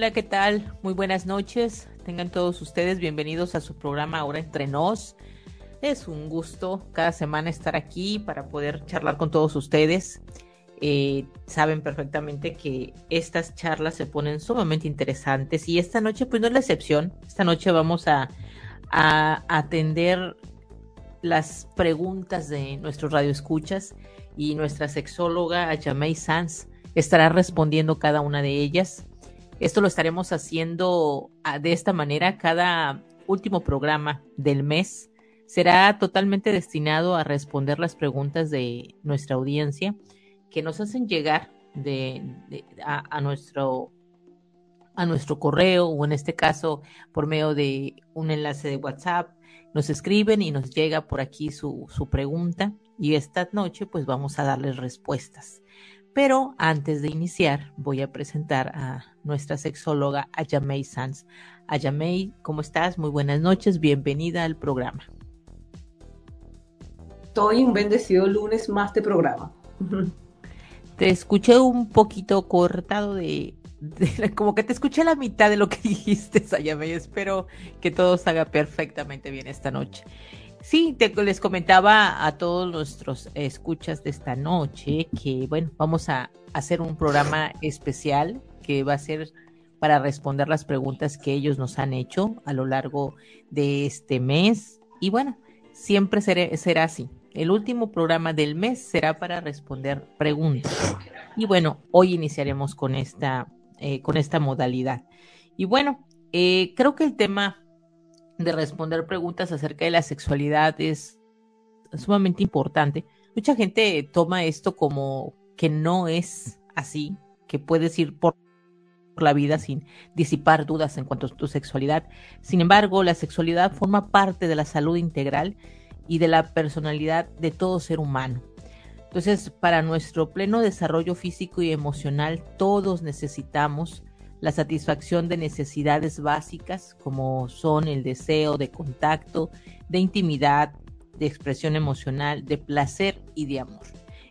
Hola, ¿qué tal? Muy buenas noches. Tengan todos ustedes bienvenidos a su programa Ahora entre nos. Es un gusto cada semana estar aquí para poder charlar con todos ustedes. Eh, saben perfectamente que estas charlas se ponen sumamente interesantes y esta noche pues no es la excepción. Esta noche vamos a, atender las preguntas de nuestros radioescuchas y nuestra sexóloga Jamey Sanz estará respondiendo cada una de ellas. Esto lo estaremos haciendo ah, de esta manera cada último programa del mes. Será totalmente destinado a responder las preguntas de nuestra audiencia que nos hacen llegar de, a, nuestro a nuestro correo o en este caso por medio de un enlace de WhatsApp. Nos escriben y nos llega por aquí su, su pregunta y esta noche pues vamos a darles respuestas. Pero antes de iniciar voy a presentar a nuestra sexóloga Ayamei Sanz. Ayamei, ¿cómo estás? Muy buenas noches, bienvenida al programa. Estoy un bendecido lunes más de programa. Te escuché un poquito cortado de, como que te escuché la mitad de lo que dijiste, Sayame. Espero que todo salga perfectamente bien esta noche. Sí, te, les comentaba a todos nuestros escuchas de esta noche que, bueno, vamos a hacer un programa especial que va a ser para responder las preguntas que ellos nos han hecho a lo largo de este mes. Y bueno, siempre será así. El último programa del mes será para responder preguntas. Y bueno, hoy iniciaremos con esta, eh, con esta modalidad. Y bueno, eh, creo que el tema de responder preguntas acerca de la sexualidad es sumamente importante. Mucha gente toma esto como que no es así, que puedes ir por la vida sin disipar dudas en cuanto a tu sexualidad. Sin embargo, la sexualidad forma parte de la salud integral y de la personalidad de todo ser humano. Entonces, para nuestro pleno desarrollo físico y emocional, todos necesitamos la satisfacción de necesidades básicas como son el deseo de contacto, de intimidad, de expresión emocional, de placer y de amor.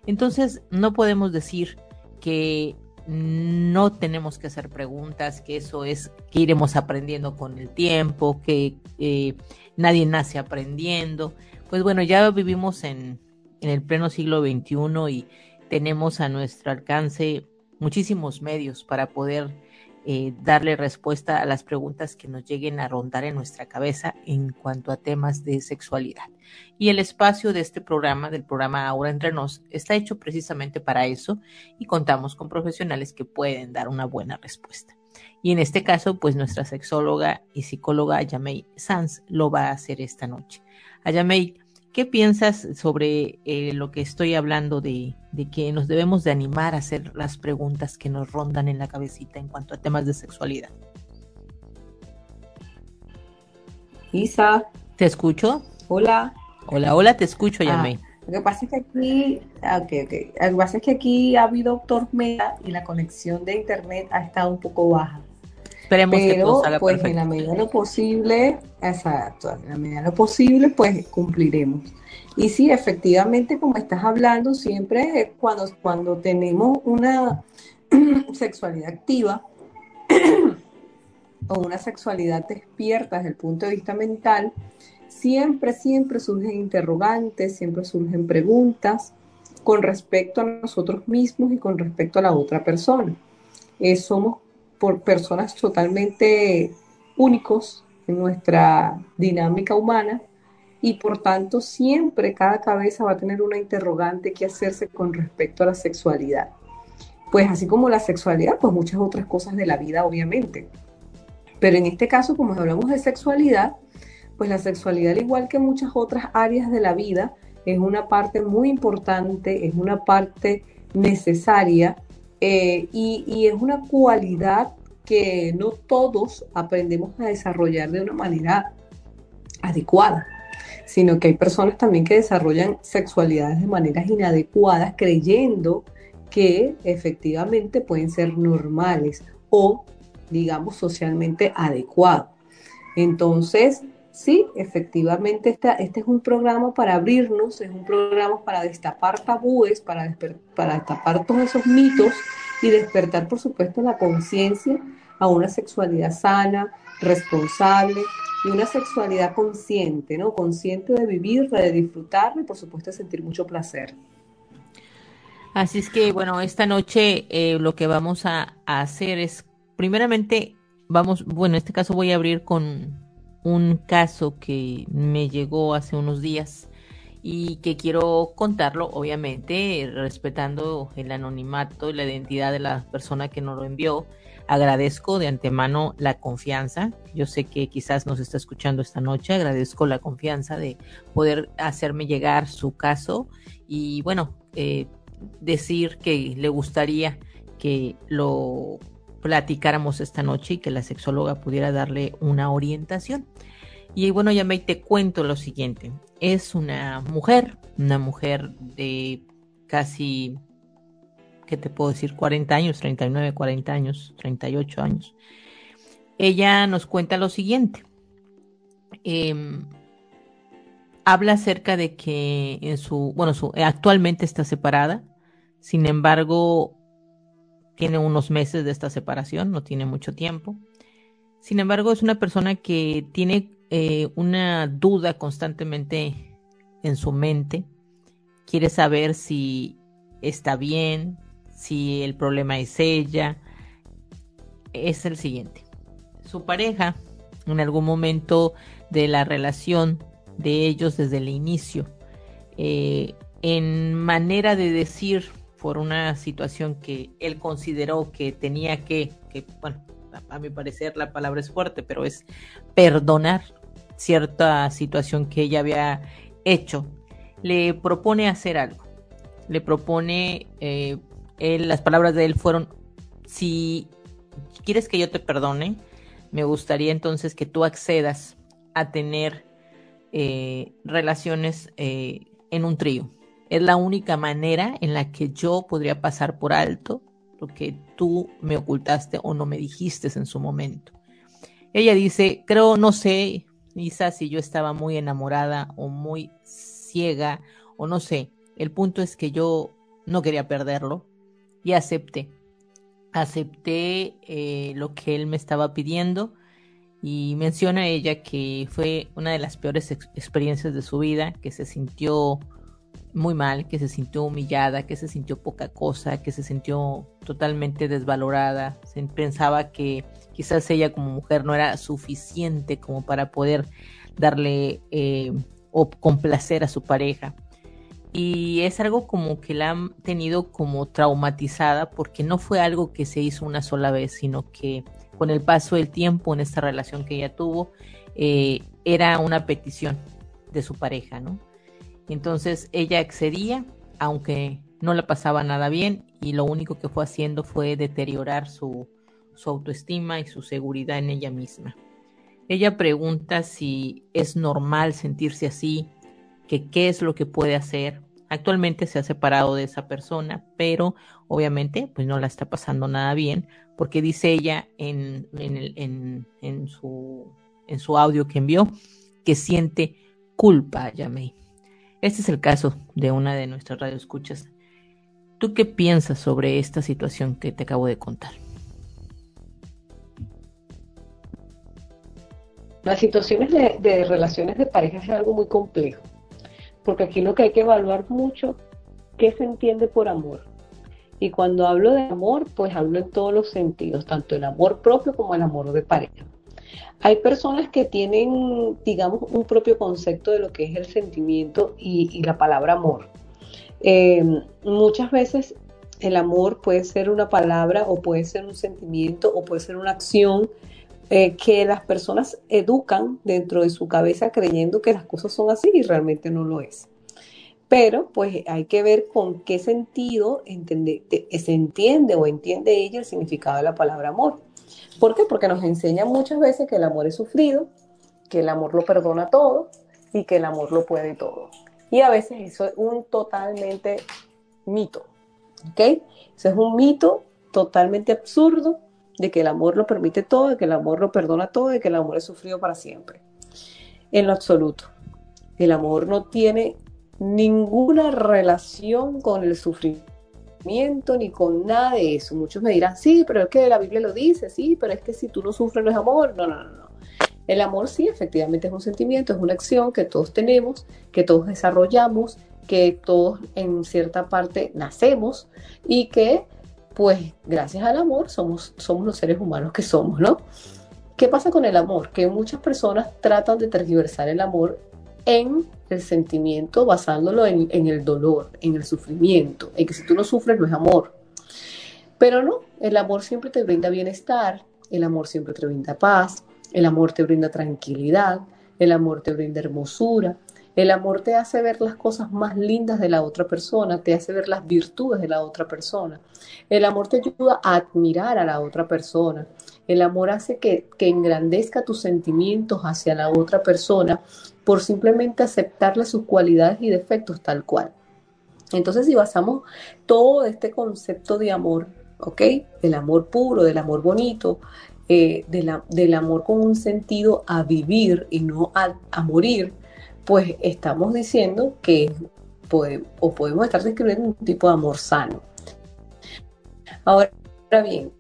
Entonces, no podemos decir que no tenemos que hacer preguntas, que eso es que iremos aprendiendo con el tiempo, que eh, nadie nace aprendiendo pues bueno, ya vivimos en, en el pleno siglo XXI y tenemos a nuestro alcance muchísimos medios para poder eh, darle respuesta a las preguntas que nos lleguen a rondar en nuestra cabeza en cuanto a temas de sexualidad. Y el espacio de este programa, del programa Ahora Entre Nos, está hecho precisamente para eso y contamos con profesionales que pueden dar una buena respuesta. Y en este caso, pues nuestra sexóloga y psicóloga Yamei Sanz lo va a hacer esta noche. Ayamei, ¿qué piensas sobre eh, lo que estoy hablando de, que nos debemos de animar a hacer las preguntas que nos rondan en la cabecita en cuanto a temas de sexualidad? Isa. ¿Te escucho? Hola. Hola, hola, te escucho, Yamei. Ah, lo que pasa es que aquí, ah, okay, okay. Lo que pasa es que aquí ha habido tormenta y la conexión de internet ha estado un poco baja. Esperemos que todo salga pues en la medida de lo posible, exacto, en la medida de lo posible, pues cumpliremos. Y sí, efectivamente, como estás hablando, siempre cuando, cuando tenemos una sexualidad activa o una sexualidad despierta desde el punto de vista mental, siempre, siempre surgen interrogantes, siempre surgen preguntas con respecto a nosotros mismos y con respecto a la otra persona. Eh, somos por personas totalmente únicos en nuestra dinámica humana y por tanto siempre cada cabeza va a tener una interrogante que hacerse con respecto a la sexualidad. Pues así como la sexualidad, pues muchas otras cosas de la vida obviamente. Pero en este caso, como hablamos de sexualidad, pues la sexualidad, al igual que muchas otras áreas de la vida, es una parte muy importante, es una parte necesaria eh, y, es una cualidad que no todos aprendemos a desarrollar de una manera adecuada, sino que hay personas también que desarrollan sexualidades de maneras inadecuadas creyendo que efectivamente pueden ser normales o, digamos, socialmente adecuados. Entonces, sí, efectivamente, este es un programa para abrirnos, es un programa para destapar tabúes, para, para destapar todos esos mitos y despertar, por supuesto, la conciencia a una sexualidad sana, responsable y una sexualidad consciente, ¿no? Consciente de vivirla, de disfrutarla y por supuesto de sentir mucho placer. Así es que, bueno, esta noche eh, lo que vamos a, a, hacer es, primeramente, vamos, bueno, en este caso voy a abrir con un caso que me llegó hace unos días y que quiero contarlo, obviamente, respetando el anonimato y la identidad de la persona que nos lo envió. Agradezco de antemano la confianza. Yo sé que quizás nos está escuchando esta noche. Agradezco la confianza de poder hacerme llegar su caso y, bueno, eh, decir que le gustaría que lo platicáramos esta noche y que la sexóloga pudiera darle una orientación. Y bueno, ya me te cuento lo siguiente. Es una mujer, una mujer de casi, ¿qué te puedo decir? 40 años, 39, 40 años, 38 años. Ella nos cuenta lo siguiente. Eh, habla acerca de que en su, bueno, su, actualmente está separada, sin embargo, tiene unos meses de esta separación, no tiene mucho tiempo. Sin embargo, es una persona que tiene eh, una duda constantemente en su mente. Quiere saber si está bien, si el problema es ella. Es el siguiente. Su pareja, en algún momento de la relación de ellos desde el inicio, eh, en manera de decir por una situación que él consideró que tenía que, bueno, a mi parecer la palabra es fuerte, pero es perdonar cierta situación que ella había hecho, le propone hacer algo. Le propone, eh, las palabras de él fueron, si quieres que yo te perdone, me gustaría entonces que tú accedas a tener eh, relaciones eh, en un trío. Es la única manera en la que yo podría pasar por alto lo que tú me ocultaste o no me dijiste en su momento. Ella dice, creo, no sé, quizás si yo estaba muy enamorada o muy ciega o no sé. El punto es que yo no quería perderlo y acepté. Acepté eh, lo que él me estaba pidiendo y menciona ella que fue una de las peores experiencias de su vida, que se sintió muy mal, que se sintió humillada, que se sintió poca cosa, que se sintió totalmente desvalorada, se pensaba que quizás ella como mujer no era suficiente como para poder darle eh, o complacer a su pareja. Y es algo como que la han tenido como traumatizada porque no fue algo que se hizo una sola vez, sino que con el paso del tiempo en esta relación que ella tuvo, eh, era una petición de su pareja, ¿no? Entonces ella accedía, aunque no la pasaba nada bien, y lo único que fue haciendo fue deteriorar su, autoestima y su seguridad en ella misma. Ella pregunta si es normal sentirse así, que qué es lo que puede hacer. Actualmente se ha separado de esa persona, pero obviamente pues no la está pasando nada bien, porque dice ella en su, en su audio que envió que siente culpa, Yamei. Este es el caso de una de nuestras radioescuchas. ¿Tú qué piensas sobre esta situación que te acabo de contar? Las situaciones de, relaciones de pareja es algo muy complejo, porque aquí lo que hay que evaluar mucho, ¿qué se entiende por amor? Y cuando hablo de amor, pues hablo en todos los sentidos, tanto el amor propio como el amor de pareja. Hay personas que tienen, digamos, un propio concepto de lo que es el sentimiento y, la palabra amor. Eh, muchas veces el amor puede ser una palabra o puede ser un sentimiento o puede ser una acción eh, que las personas educan dentro de su cabeza creyendo que las cosas son así y realmente no lo es. Pero pues hay que ver con qué sentido se entiende o entiende ella el significado de la palabra amor. ¿Por qué? Porque nos enseña muchas veces que el amor es sufrido, que el amor lo perdona todo y que el amor lo puede todo. Y a veces eso es un totalmente mito. ¿Ok? Eso es un mito totalmente absurdo de que el amor lo permite todo, de que el amor lo perdona todo, de que el amor es sufrido para siempre. En lo absoluto. El amor no tiene ninguna relación con el sufrimiento ni con nada de eso. Muchos me dirán, sí, pero es que la Biblia lo dice, sí, pero es que si tú no sufres no es amor. No, no, no, no. El amor sí, efectivamente es un sentimiento, es una acción que todos tenemos, que todos desarrollamos, que todos en cierta parte nacemos y que pues gracias al amor somos, somos los seres humanos que somos, ¿no? ¿Qué pasa con el amor? Que muchas personas tratan de tergiversar el amor en el sentimiento basándolo en, el dolor, en el sufrimiento, en que si tú no sufres no es amor. Pero no, el amor siempre te brinda bienestar, el amor siempre te brinda paz, el amor te brinda tranquilidad, el amor te brinda hermosura, el amor te hace ver las cosas más lindas de la otra persona, te hace ver las virtudes de la otra persona. El amor te ayuda a admirar a la otra persona. El amor hace que, que engrandezca tus sentimientos hacia la otra persona por simplemente aceptarle sus cualidades y defectos tal cual. Entonces, si basamos todo este concepto de amor, ¿ok? Del amor puro, del amor bonito, eh, del amor con un sentido a vivir y no a, a morir, pues estamos diciendo que o podemos estar describiendo un tipo de amor sano. Ahora bien,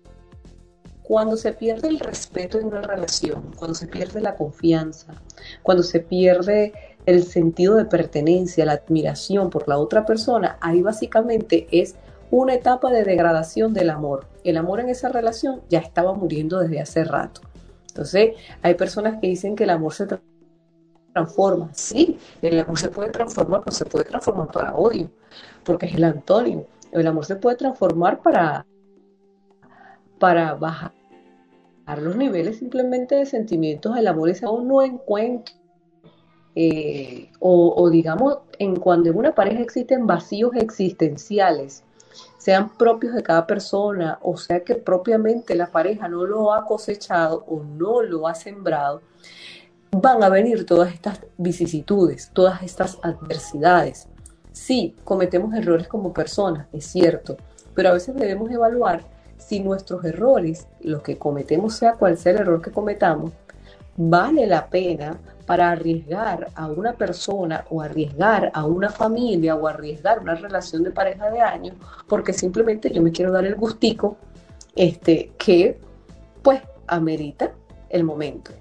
cuando se pierde el respeto en una relación, cuando se pierde la confianza, cuando se pierde el sentido de pertenencia, la admiración por la otra persona, ahí básicamente es una etapa de degradación del amor. El amor en esa relación ya estaba muriendo desde hace rato. Entonces, hay personas que dicen que el amor se transforma. Sí, el amor se puede transformar, pero se puede transformar para odio, porque es el antónimo. El amor se puede transformar para, para bajar los niveles simplemente de sentimientos. El amor es un no encuentro. Eh, o, o, digamos, en cuando en una pareja existen vacíos existenciales, sean propios de cada persona, o sea que propiamente la pareja no lo ha cosechado o no lo ha sembrado, van a venir todas estas vicisitudes, todas estas adversidades. Sí, cometemos errores como personas, es cierto, pero a veces debemos evaluar si nuestros errores, los que cometemos, sea cual sea el error que cometamos, vale la pena para arriesgar a una persona o arriesgar a una familia o arriesgar una relación de pareja de años, porque simplemente yo me quiero dar el gustico este, que pues amerita el momento,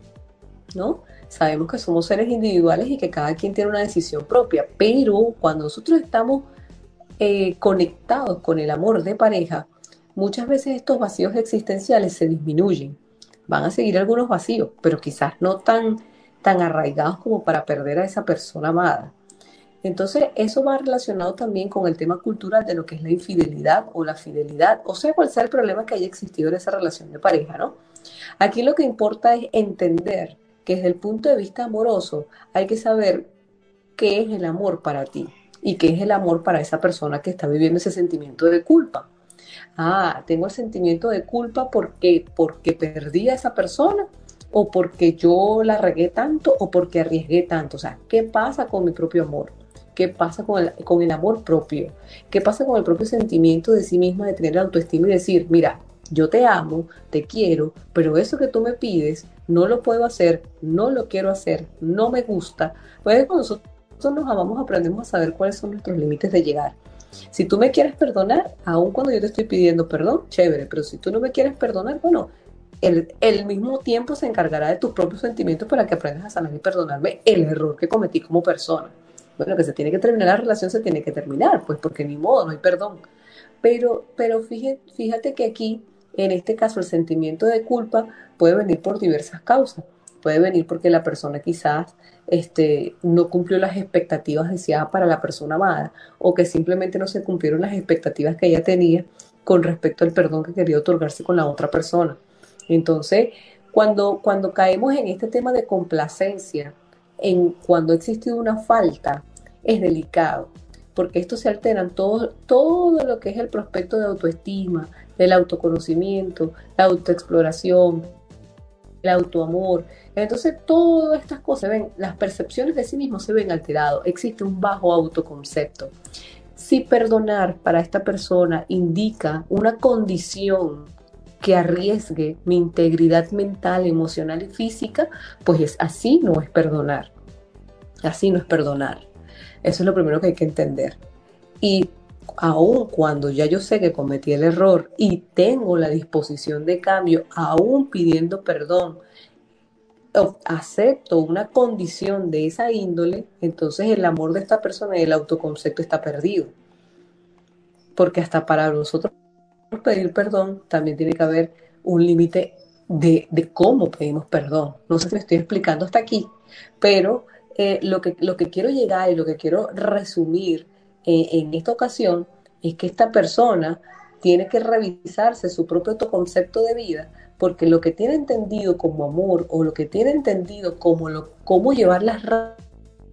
¿no? Sabemos que somos seres individuales y que cada quien tiene una decisión propia, pero cuando nosotros estamos eh, conectados con el amor de pareja, muchas veces estos vacíos existenciales se disminuyen. Van a seguir algunos vacíos, pero quizás no tan, tan arraigados como para perder a esa persona amada. Entonces, eso va relacionado también con el tema cultural de lo que es la infidelidad o la fidelidad, o sea, cuál sea el problema que haya existido en esa relación de pareja, ¿no? Aquí lo que importa es entender que desde el punto de vista amoroso hay que saber qué es el amor para ti y qué es el amor para esa persona que está viviendo ese sentimiento de culpa. Ah, tengo el sentimiento de culpa porque, porque perdí a esa persona o porque yo la regué tanto o porque arriesgué tanto. O sea, ¿qué pasa con mi propio amor? ¿Qué pasa con el, con el amor propio? ¿Qué pasa con el propio sentimiento de sí misma de tener autoestima y decir, mira, yo te amo, te quiero, pero eso que tú me pides, no lo puedo hacer, no lo quiero hacer, no me gusta. Pues cuando nosotros nos amamos aprendemos a saber cuáles son nuestros límites de llegar. Si tú me quieres perdonar, aun cuando yo te estoy pidiendo perdón, chévere, pero si tú no me quieres perdonar, bueno, el, el, mismo tiempo se encargará de tus propios sentimientos para que aprendas a sanar y perdonarme el error que cometí como persona. Bueno, que se tiene que terminar la relación, se tiene que terminar, pues porque ni modo, no hay perdón. Pero, pero fíjate, fíjate que aquí en este caso, el sentimiento de culpa puede venir por diversas causas. Puede venir porque la persona quizás este, no cumplió las expectativas deseadas para la persona amada o que simplemente no se cumplieron las expectativas que ella tenía con respecto al perdón que quería otorgarse con la otra persona. Entonces, cuando, cuando caemos en este tema de complacencia, en cuando ha existido una falta, es delicado, porque esto se alteran todo, todo lo que es el prospecto de autoestima, el autoconocimiento, la autoexploración, el autoamor. Entonces, todas estas cosas, ven, las percepciones de sí mismo se ven alteradas, existe un bajo autoconcepto. Si perdonar para esta persona indica una condición que arriesgue mi integridad mental, emocional y física, pues así no es perdonar. Así no es perdonar. Eso es lo primero que hay que entender. Y aun cuando ya yo sé que cometí el error y tengo la disposición de cambio, aún pidiendo perdón, acepto una condición de esa índole, entonces el amor de esta persona y el autoconcepto está perdido. Porque hasta para nosotros pedir perdón también tiene que haber un límite de, cómo pedimos perdón. No sé si me estoy explicando hasta aquí, pero eh, lo, que, lo que quiero llegar y lo que quiero resumir en esta ocasión es que esta persona tiene que revisarse su propio autoconcepto de vida porque lo que tiene entendido como amor o lo que tiene entendido como lo, cómo llevar las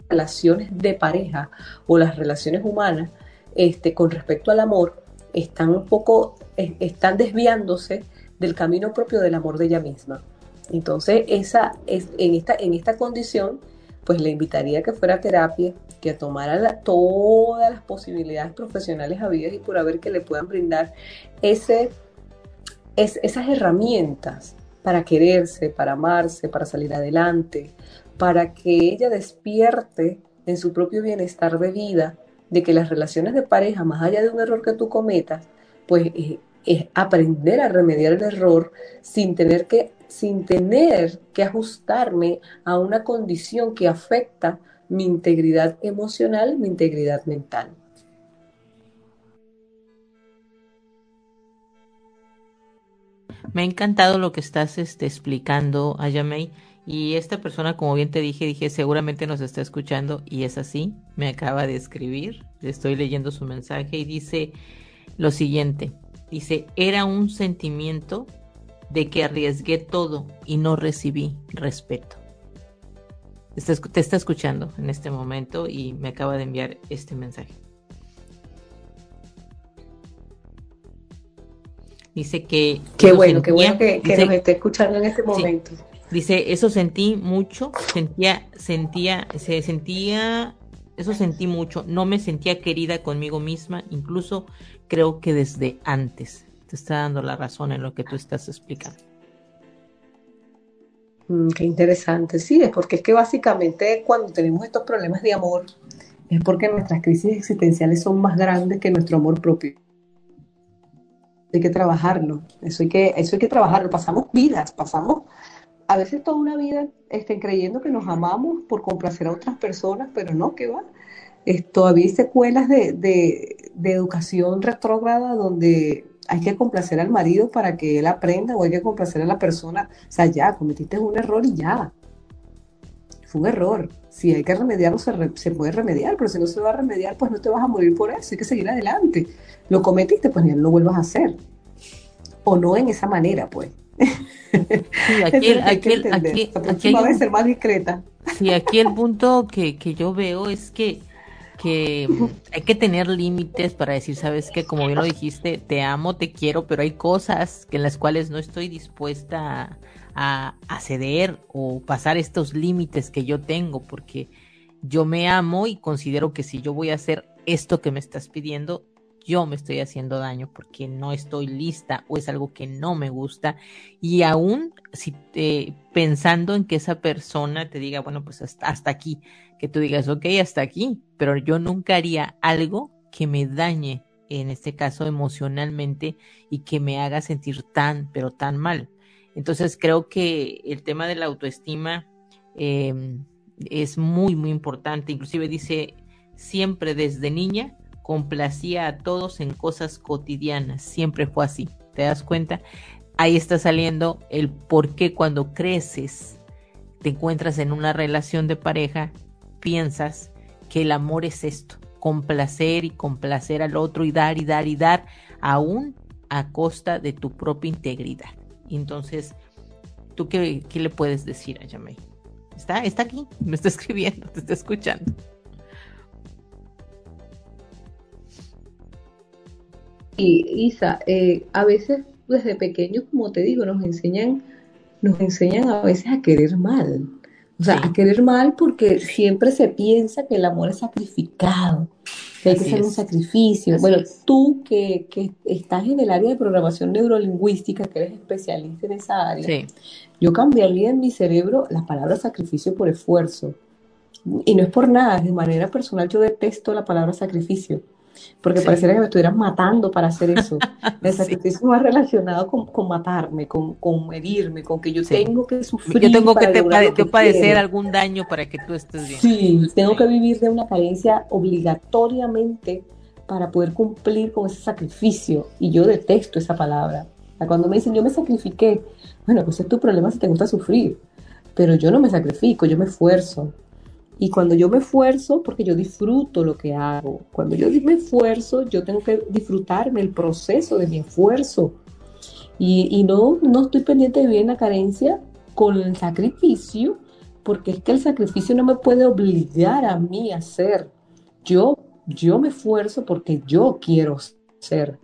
relaciones de pareja o las relaciones humanas este, con respecto al amor, están un poco, están desviándose del camino propio del amor de ella misma. Entonces, esa, es, en, esta, en esta condición, pues le invitaría que fuera a terapia, que tomara todas las posibilidades profesionales habidas y por haber que le puedan brindar ese es, esas herramientas para quererse, para amarse, para salir adelante, para que ella despierte en su propio bienestar de vida, de que las relaciones de pareja, más allá de un error que tú cometas, pues eh, es, aprender a remediar el error sin tener que sin tener que ajustarme a una condición que afecta mi integridad emocional, mi integridad mental. Me ha encantado lo que estás este, explicando, Ayamei. Y esta persona, como bien te dije, dije, seguramente nos está escuchando y es así. Me acaba de escribir, estoy leyendo su mensaje y dice lo siguiente. Dice, era un sentimiento de que arriesgué todo y no recibí respeto. Te está escuchando en este momento y me acaba de enviar este mensaje. Dice que... Qué bueno, qué bueno que, nos esté escuchando en este momento. dice, eso sentí mucho, sentía, sentía, se sentía, eso sentí mucho, no me sentía querida conmigo misma, incluso creo que desde antes. Está dando la razón en lo que tú estás explicando. Mm, qué interesante, sí, es porque es que básicamente cuando tenemos estos problemas de amor, es porque nuestras crisis existenciales son más grandes que nuestro amor propio hay que trabajarlo, eso hay que, eso hay que trabajarlo. Pasamos vidas, pasamos a veces toda una vida estén creyendo que nos amamos por complacer a otras personas, pero no, que va. todavía hay secuelas de, de, educación retrógrada donde hay que complacer al marido para que él aprenda o hay que complacer a la persona. O sea, ya, cometiste un error y ya. Fue un error. Si hay que remediarlo, se, se, puede remediar, pero si no se va a remediar, pues no te vas a morir por eso. Hay que seguir adelante. Lo cometiste, pues ya no lo vuelvas a hacer. O no en esa manera, pues. Sí, aquí, el, aquí, aquí, aquí hay ser más discreta. Sí, aquí el punto que, que yo veo es que, que hay que tener límites para decir, sabes que como bien lo dijiste, te amo, te quiero, pero hay cosas que en las cuales no estoy dispuesta a, ceder o pasar estos límites que yo tengo, porque yo me amo y considero que si yo voy a hacer esto que me estás pidiendo, yo me estoy haciendo daño porque no estoy lista o es algo que no me gusta. Y aún si te, pensando en que esa persona te diga, bueno, pues hasta aquí, que tú digas, ok, hasta aquí, pero yo nunca haría algo que me dañe, en este caso emocionalmente, y que me haga sentir tan, pero tan mal. Entonces creo que el tema de la autoestima eh, es muy, muy importante. Inclusive dice, siempre desde niña complacía a todos en cosas cotidianas, siempre fue así, ¿te das cuenta? Ahí está saliendo el por qué cuando creces, te encuentras en una relación de pareja, piensas que el amor es esto, complacer y complacer al otro y dar y dar y dar, aún a costa de tu propia integridad. Entonces, ¿tú qué, qué le puedes decir a Yamei? Está, está aquí, me está escribiendo, te está escuchando. Y Isa, eh, a veces desde pequeños, como te digo, nos enseñan, nos enseñan a veces a querer mal. O sea, a querer mal porque siempre se piensa que el amor es sacrificado, que hay que hacer un sacrificio. bueno, tú que, que, estás en el área de programación neurolingüística, que eres especialista en esa área, yo cambiaría en mi cerebro la palabra sacrificio por esfuerzo. Y no es por nada, de manera personal yo detesto la palabra sacrificio porque pareciera que me estuvieran matando para hacer eso. El sacrificio va relacionado con, matarme, con, con, herirme, con que yo tengo que sufrir. Yo tengo que, te, padecer algún daño para que tú estés bien. Sí, tengo que vivir de una carencia obligatoriamente para poder cumplir con ese sacrificio. Y yo detesto esa palabra. Cuando me dicen yo me sacrifiqué, bueno, pues es tu problema si te gusta sufrir. Pero yo no me sacrifico, yo me esfuerzo. Y cuando yo me esfuerzo, porque yo disfruto lo que hago, cuando yo me esfuerzo, yo tengo que disfrutarme el proceso de mi esfuerzo. Y, no, no estoy pendiente de vivir en la carencia con el sacrificio, porque es que el sacrificio no me puede obligar a mí a ser. Yo, yo me esfuerzo porque yo quiero ser,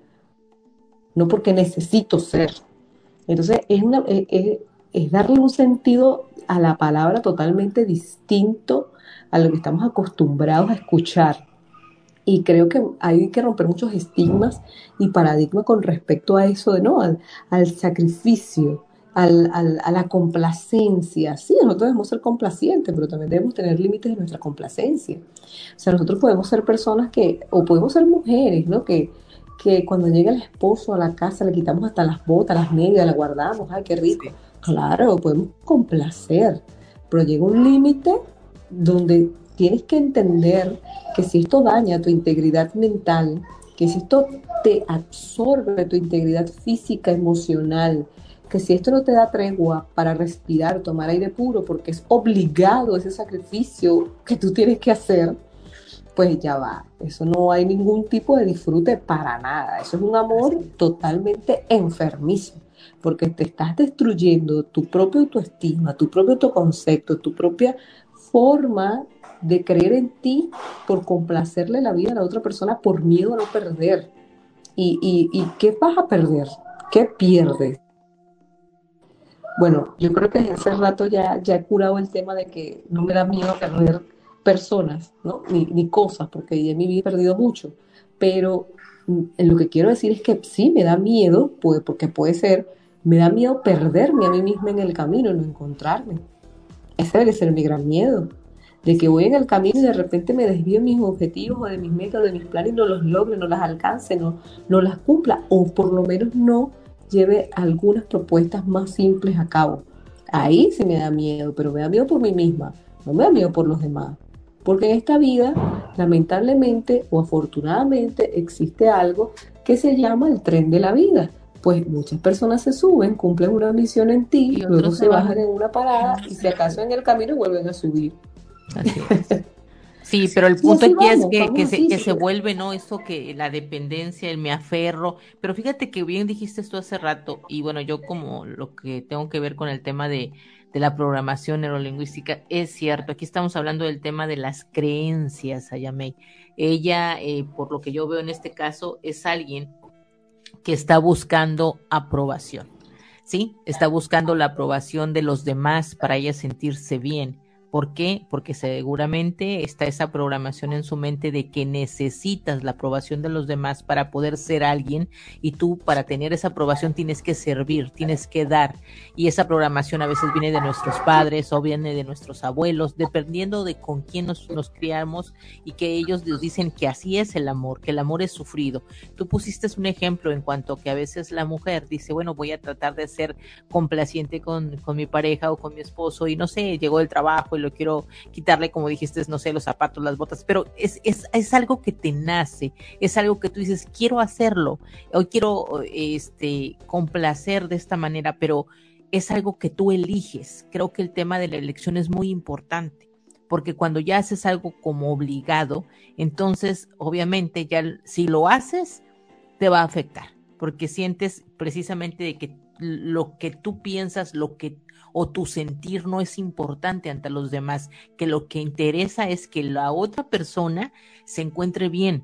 no porque necesito ser. Entonces, es, es darle un sentido a la palabra totalmente distinto a lo que estamos acostumbrados a escuchar. Y creo que hay que romper muchos estigmas y paradigmas con respecto a eso de no, al, sacrificio, al, a la complacencia. Sí, nosotros debemos ser complacientes, pero también debemos tener límites de nuestra complacencia. O sea, nosotros podemos ser personas que, o podemos ser mujeres, ¿no? Que, que cuando llega el esposo a la casa le quitamos hasta las botas, las medias, las guardamos, ay, qué rico. Claro, podemos complacer, pero llega un límite donde tienes que entender que si esto daña tu integridad mental, que si esto te absorbe tu integridad física, emocional, que si esto no te da tregua para respirar, tomar aire puro, porque es obligado ese sacrificio que tú tienes que hacer, pues ya va. Eso no hay ningún tipo de disfrute para nada. Eso es un amor totalmente enfermizo, porque te estás destruyendo tu propia autoestima, tu propio autoconcepto, tu propia forma de creer en ti por complacerle la vida a la otra persona por miedo a no perder. ¿Y, y, qué vas a perder? ¿Qué pierdes? Bueno, yo creo que hace rato ya, ya he curado el tema de que no me da miedo perder personas, ¿no? Ni, ni cosas, porque en mi vida he perdido mucho. Pero mm, lo que quiero decir es que sí me da miedo, puede, porque puede ser, me da miedo perderme a mí misma en el camino, no encontrarme. Ese debe ser mi gran miedo, de que voy en el camino y de repente me desvío de mis objetivos o de mis metas, de mis planes y no los logre, no las alcance, no, no las cumpla o por lo menos no lleve algunas propuestas más simples a cabo. Ahí sí me da miedo, pero me da miedo por mí misma, no me da miedo por los demás. Porque en esta vida, lamentablemente o afortunadamente, existe algo que se llama el tren de la vida pues muchas personas se suben, cumplen una misión en ti, y luego se bajan en una parada y si acaso en el camino vuelven a subir. Sí, pero el punto aquí es que, se, que se vuelve, ¿no? Eso que la dependencia, el me aferro. Pero fíjate que bien dijiste esto hace rato, y bueno, yo como lo que tengo que ver con el tema de, de la programación neurolingüística, es cierto, aquí estamos hablando del tema de las creencias, Ayamei. Ella, eh, por lo que yo veo en este caso, es alguien que está buscando aprobación. ¿Sí? Está buscando la aprobación de los demás para ella sentirse bien. ¿Por qué? Porque seguramente está esa programación en su mente de que necesitas la aprobación de los demás para poder ser alguien y tú para tener esa aprobación tienes que servir, tienes que dar. Y esa programación a veces viene de nuestros padres o viene de nuestros abuelos, dependiendo de con quién nos, criamos y que ellos nos dicen que así es el amor, que el amor es sufrido. Tú pusiste un ejemplo en cuanto que a veces la mujer dice, bueno, voy a tratar de ser complaciente con, con mi pareja o con mi esposo y no sé, llegó el trabajo lo quiero quitarle, como dijiste, no sé, los zapatos, las botas, pero es, es, es algo que te nace, es algo que tú dices, quiero hacerlo, o quiero este, complacer de esta manera, pero es algo que tú eliges. Creo que el tema de la elección es muy importante porque cuando ya haces algo como obligado, entonces obviamente ya si lo haces, te va a afectar, porque sientes precisamente de que lo que tú piensas, lo que o tu sentir no es importante ante los demás, que lo que interesa es que la otra persona se encuentre bien.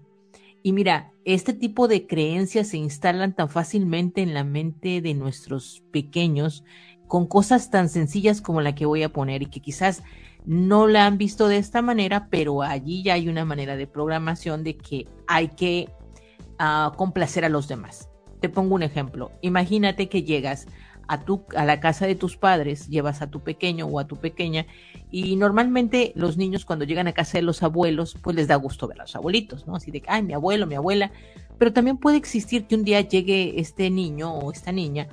Y mira, este tipo de creencias se instalan tan fácilmente en la mente de nuestros pequeños con cosas tan sencillas como la que voy a poner y que quizás no la han visto de esta manera, pero allí ya hay una manera de programación de que hay que uh, complacer a los demás. Te pongo un ejemplo. Imagínate que llegas a, tu, a la casa de tus padres, llevas a tu pequeño o a tu pequeña, y normalmente los niños cuando llegan a casa de los abuelos, pues les da gusto ver a los abuelitos, ¿no? Así de, ay, mi abuelo, mi abuela, pero también puede existir que un día llegue este niño o esta niña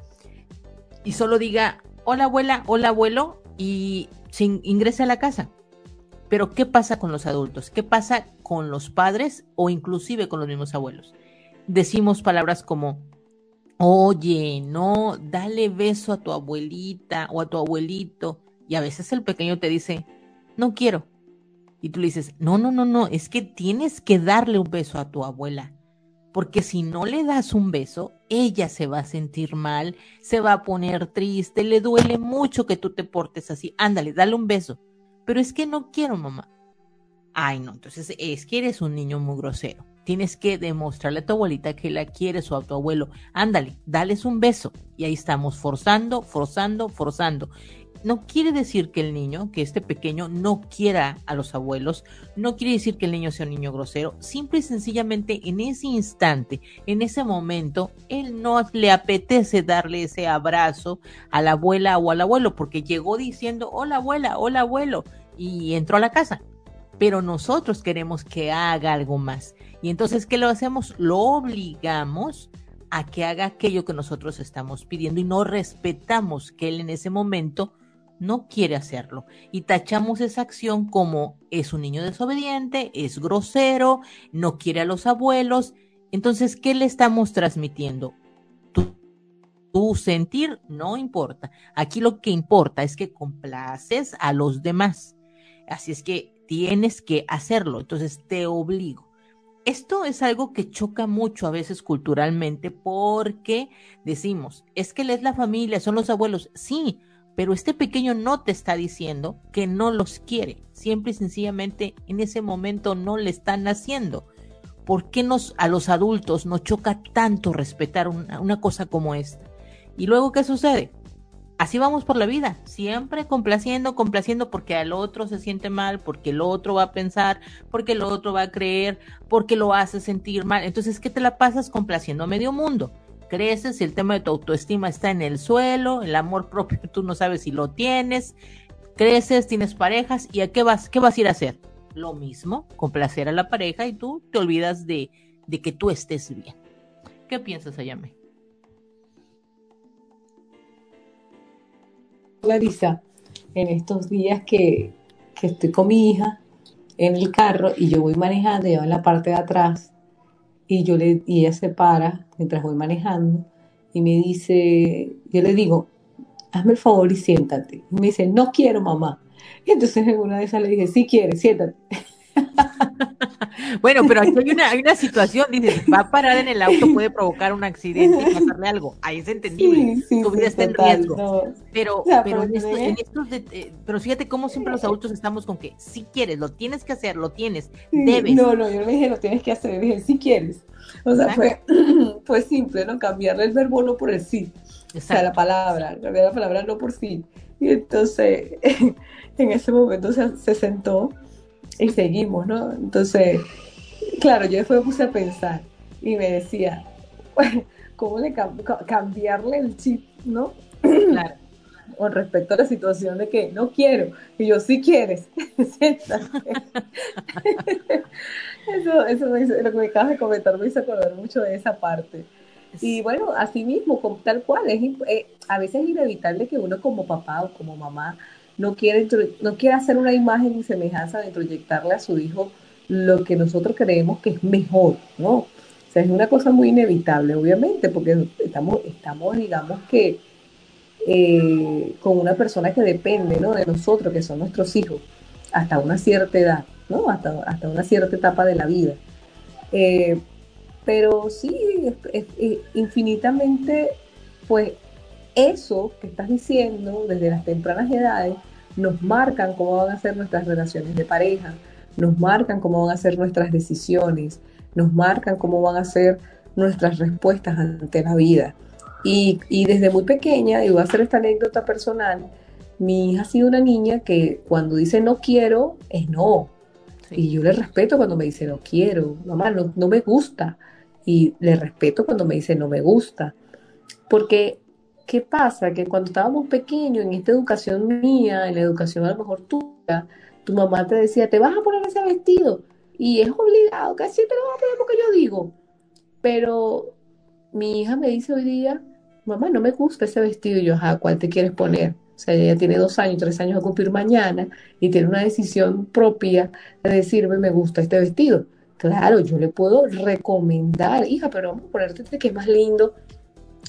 y solo diga, hola abuela, hola abuelo, y sin, ingrese a la casa. Pero ¿qué pasa con los adultos? ¿Qué pasa con los padres o inclusive con los mismos abuelos? Decimos palabras como, oye, no, dale beso a tu abuelita o a tu abuelito. Y a veces el pequeño te dice, no quiero. Y tú le dices, no, no, no, no, es que tienes que darle un beso a tu abuela. Porque si no le das un beso, ella se va a sentir mal, se va a poner triste, le duele mucho que tú te portes así. Ándale, dale un beso. Pero es que no quiero, mamá. Ay, no, entonces es que eres un niño muy grosero. Tienes que demostrarle a tu abuelita que la quieres o a tu abuelo. Ándale, dales un beso. Y ahí estamos forzando, forzando, forzando. No quiere decir que el niño, que este pequeño, no quiera a los abuelos, no quiere decir que el niño sea un niño grosero, simple y sencillamente en ese instante, en ese momento, él no le apetece darle ese abrazo a la abuela o al abuelo, porque llegó diciendo, hola abuela, hola abuelo, y entró a la casa. Pero nosotros queremos que haga algo más. Y entonces, ¿qué lo hacemos? Lo obligamos a que haga aquello que nosotros estamos pidiendo y no respetamos que él en ese momento no quiere hacerlo. Y tachamos esa acción como es un niño desobediente, es grosero, no quiere a los abuelos. Entonces, ¿qué le estamos transmitiendo? Tu, tu sentir no importa. Aquí lo que importa es que complaces a los demás. Así es que tienes que hacerlo. Entonces, te obligo esto es algo que choca mucho a veces culturalmente porque decimos, es que él es la familia, son los abuelos, sí, pero este pequeño no te está diciendo que no los quiere, siempre y sencillamente en ese momento no le están haciendo. ¿Por qué nos, a los adultos nos choca tanto respetar una, una cosa como esta? Y luego, ¿qué sucede? Así vamos por la vida, siempre complaciendo, complaciendo porque al otro se siente mal, porque el otro va a pensar, porque el otro va a creer, porque lo hace sentir mal. Entonces, ¿qué te la pasas complaciendo a medio mundo? Creces el tema de tu autoestima está en el suelo, el amor propio tú no sabes si lo tienes, creces, tienes parejas y ¿a qué vas, qué vas a ir a hacer? Lo mismo, complacer a la pareja y tú te olvidas de, de que tú estés bien. ¿Qué piensas, Ayame? Clarisa, en estos días que, estoy con mi hija en el carro y yo voy manejando, ella va en la parte de atrás y, yo le, y ella se para mientras voy manejando y me dice, yo le digo, hazme el favor y siéntate. Y me dice, no quiero mamá. Y entonces en una de esas le dije, sí quieres, siéntate. Bueno, pero aquí hay una, hay una situación, dices, va a parar en el auto, puede provocar un accidente y pasarle algo. Ahí es entendible, tu vida está en riesgo. Pero, pero, en estos, eh, pero fíjate cómo siempre los adultos estamos con que si quieres, lo tienes que hacer, lo tienes, debes. No, no, yo le dije, lo tienes que hacer, dije, si quieres. O sea, fue, fue simple, ¿no? Cambiarle el verbo no por el sí. O sea, la palabra, cambiar la palabra no por sí. Y entonces, en ese momento se, se sentó y seguimos, ¿no? Entonces, claro, yo después me puse a pensar y me decía, ¿cómo le cambiarle el chip, ¿no? Claro. Con respecto a la situación de que no quiero, y yo sí quieres, eso, eso lo que me acabas de comentar me hizo acordar mucho de esa parte. Y bueno, así mismo, tal cual, es, eh, a veces es inevitable que uno como papá o como mamá no quiere, no quiere hacer una imagen y semejanza de proyectarle a su hijo lo que nosotros creemos que es mejor, ¿no? O sea, es una cosa muy inevitable, obviamente, porque estamos, estamos digamos que, eh, con una persona que depende, ¿no? De nosotros, que son nuestros hijos, hasta una cierta edad, ¿no? Hasta, hasta una cierta etapa de la vida. Eh, pero sí, es, infinitamente, pues eso que estás diciendo desde las tempranas edades nos marcan cómo van a ser nuestras relaciones de pareja, nos marcan cómo van a ser nuestras decisiones, nos marcan cómo van a ser nuestras respuestas ante la vida. Y, desde muy pequeña, y voy a hacer esta anécdota personal, mi hija ha sido una niña que cuando dice no quiero, es no. Y yo le respeto cuando me dice no quiero, mamá, no, no me gusta. Y le respeto cuando me dice no me gusta. Porque ¿qué pasa? Que cuando estábamos pequeños, en esta educación mía, en la educación a lo mejor tuya, tu mamá te decía, te vas a poner ese vestido. Y es obligado, casi te lo vas a poner porque yo digo. Pero mi hija me dice hoy día, mamá, no me gusta ese vestido. Y yo, ajá, ¿cuál te quieres poner? O sea, ella tiene dos años, tres años a cumplir mañana y tiene una decisión propia de decirme, me gusta este vestido. Claro, yo le puedo recomendar, hija, pero vamos a ponerte este que es más lindo,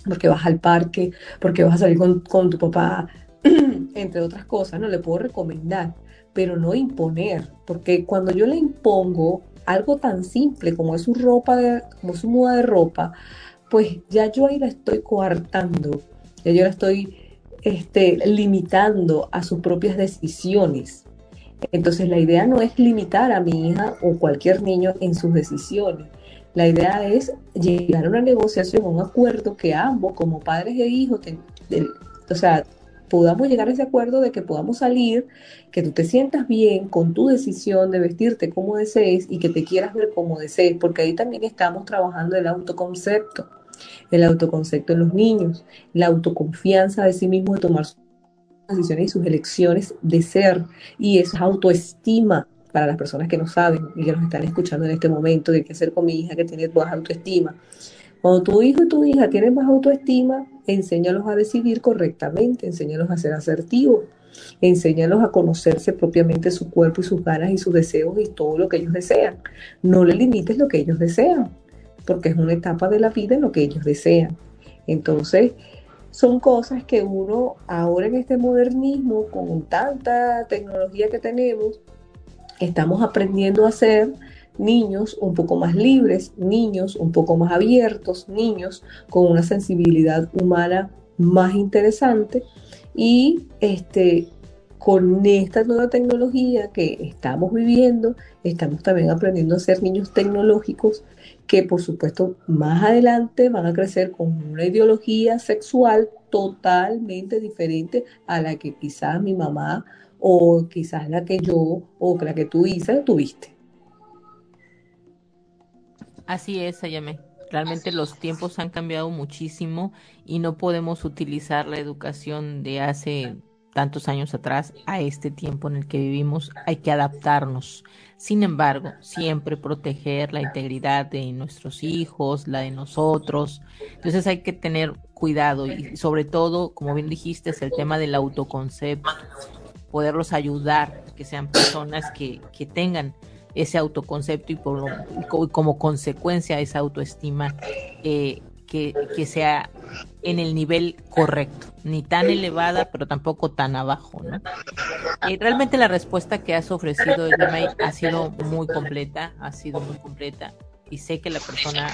porque vas al parque, porque vas a salir con, con tu papá, entre otras cosas, no le puedo recomendar, pero no imponer, porque cuando yo le impongo algo tan simple como es su ropa, como su muda de ropa, pues ya yo ahí la estoy coartando, ya yo la estoy este, limitando a sus propias decisiones. Entonces la idea no es limitar a mi hija o cualquier niño en sus decisiones. La idea es llegar a una negociación, un acuerdo que ambos como padres e hijos, o sea, podamos llegar a ese acuerdo de que podamos salir, que tú te sientas bien con tu decisión de vestirte como desees y que te quieras ver como desees, porque ahí también estamos trabajando el autoconcepto el autoconcepto en los niños, la autoconfianza de sí mismo de tomar sus decisiones y sus elecciones de ser. Y esa autoestima para las personas que no saben y que nos están escuchando en este momento de qué hacer con mi hija que tiene baja autoestima. Cuando tu hijo y tu hija tienen baja autoestima, enséñalos a decidir correctamente, enséñalos a ser asertivos, enséñalos a conocerse propiamente su cuerpo y sus ganas y sus deseos y todo lo que ellos desean. No le limites lo que ellos desean porque es una etapa de la vida en lo que ellos desean. Entonces, son cosas que uno ahora en este modernismo, con tanta tecnología que tenemos, estamos aprendiendo a ser niños un poco más libres, niños un poco más abiertos, niños con una sensibilidad humana más interesante y este con esta nueva tecnología que estamos viviendo, estamos también aprendiendo a ser niños tecnológicos que por supuesto más adelante van a crecer con una ideología sexual totalmente diferente a la que quizás mi mamá o quizás la que yo o la que tú Isa tuviste. Así es, Ayame. Realmente los tiempos han cambiado muchísimo y no podemos utilizar la educación de hace tantos años atrás a este tiempo en el que vivimos. Hay que adaptarnos. Sin embargo, siempre proteger la integridad de nuestros hijos, la de nosotros. Entonces hay que tener cuidado y sobre todo, como bien dijiste, es el tema del autoconcepto, poderlos ayudar, que sean personas que, que tengan ese autoconcepto y, por como consecuencia esa autoestima eh, que, que, sea en el nivel correcto, ni tan elevada, pero tampoco tan abajo, ¿no? Y realmente la respuesta que has ofrecido, ha sido muy completa, ha sido muy completa, y sé que la persona,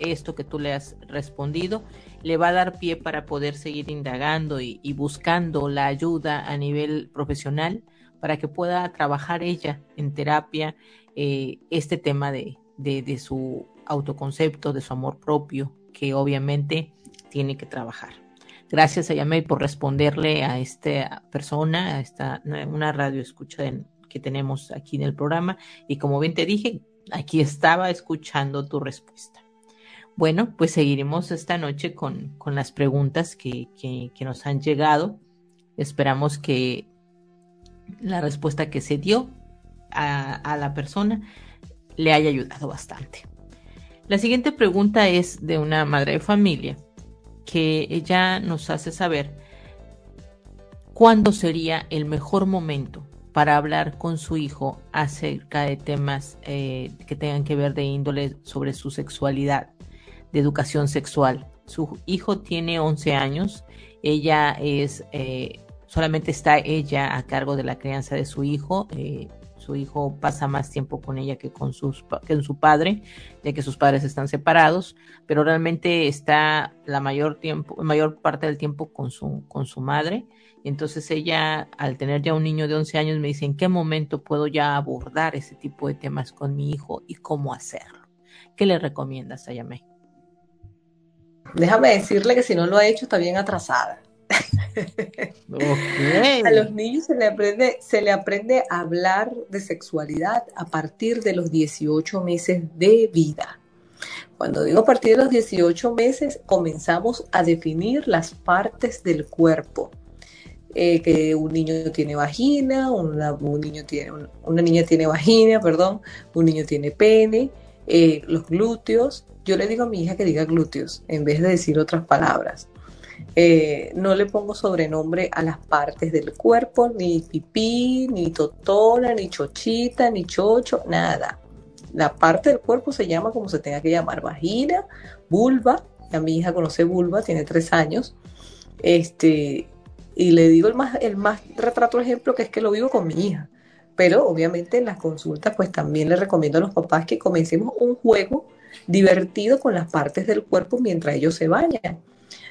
esto que tú le has respondido, le va a dar pie para poder seguir indagando y, buscando la ayuda a nivel profesional para que pueda trabajar ella en terapia eh, este tema de, su autoconcepto, de su amor propio, que obviamente tiene que trabajar. Gracias a Yamei por responderle a esta persona, a esta una radio escucha que tenemos aquí en el programa y como bien te dije, aquí estaba escuchando tu respuesta. Bueno, pues seguiremos esta noche con, con las preguntas que, que, nos han llegado. Esperamos que la respuesta que se dio a, a la persona le haya ayudado bastante. La siguiente pregunta es de una madre de familia que ella nos hace saber cuándo sería el mejor momento para hablar con su hijo acerca de temas eh, que tengan que ver de índole sobre su sexualidad, de educación sexual. Su hijo tiene 11 años, ella es, eh, solamente está ella a cargo de la crianza de su hijo, eh, su hijo pasa más tiempo con ella que con sus su padre, ya que sus padres están separados, pero realmente está la mayor tiempo, mayor parte del tiempo con su con su madre. Entonces ella, al tener ya un niño de 11 años, me dice, ¿en qué momento puedo ya abordar ese tipo de temas con mi hijo y cómo hacerlo? ¿Qué le recomiendas a? Déjame decirle que si no lo ha hecho está bien atrasada. A los niños se le, aprende, se le aprende a hablar de sexualidad a partir de los 18 meses de vida. Cuando digo a partir de los 18 meses, comenzamos a definir las partes del cuerpo. Eh, que un niño tiene vagina, una, un niño tiene, una niña tiene vagina, perdón, un niño tiene pene, eh, los glúteos. Yo le digo a mi hija que diga glúteos en vez de decir otras palabras. Eh, no le pongo sobrenombre a las partes del cuerpo, ni pipí, ni totona, ni chochita, ni chocho, nada. La parte del cuerpo se llama como se tenga que llamar, vagina, vulva. Ya mi hija conoce vulva, tiene tres años. Este, y le digo el más, el más retrato ejemplo que es que lo vivo con mi hija. Pero obviamente en las consultas pues también le recomiendo a los papás que comencemos un juego divertido con las partes del cuerpo mientras ellos se bañan.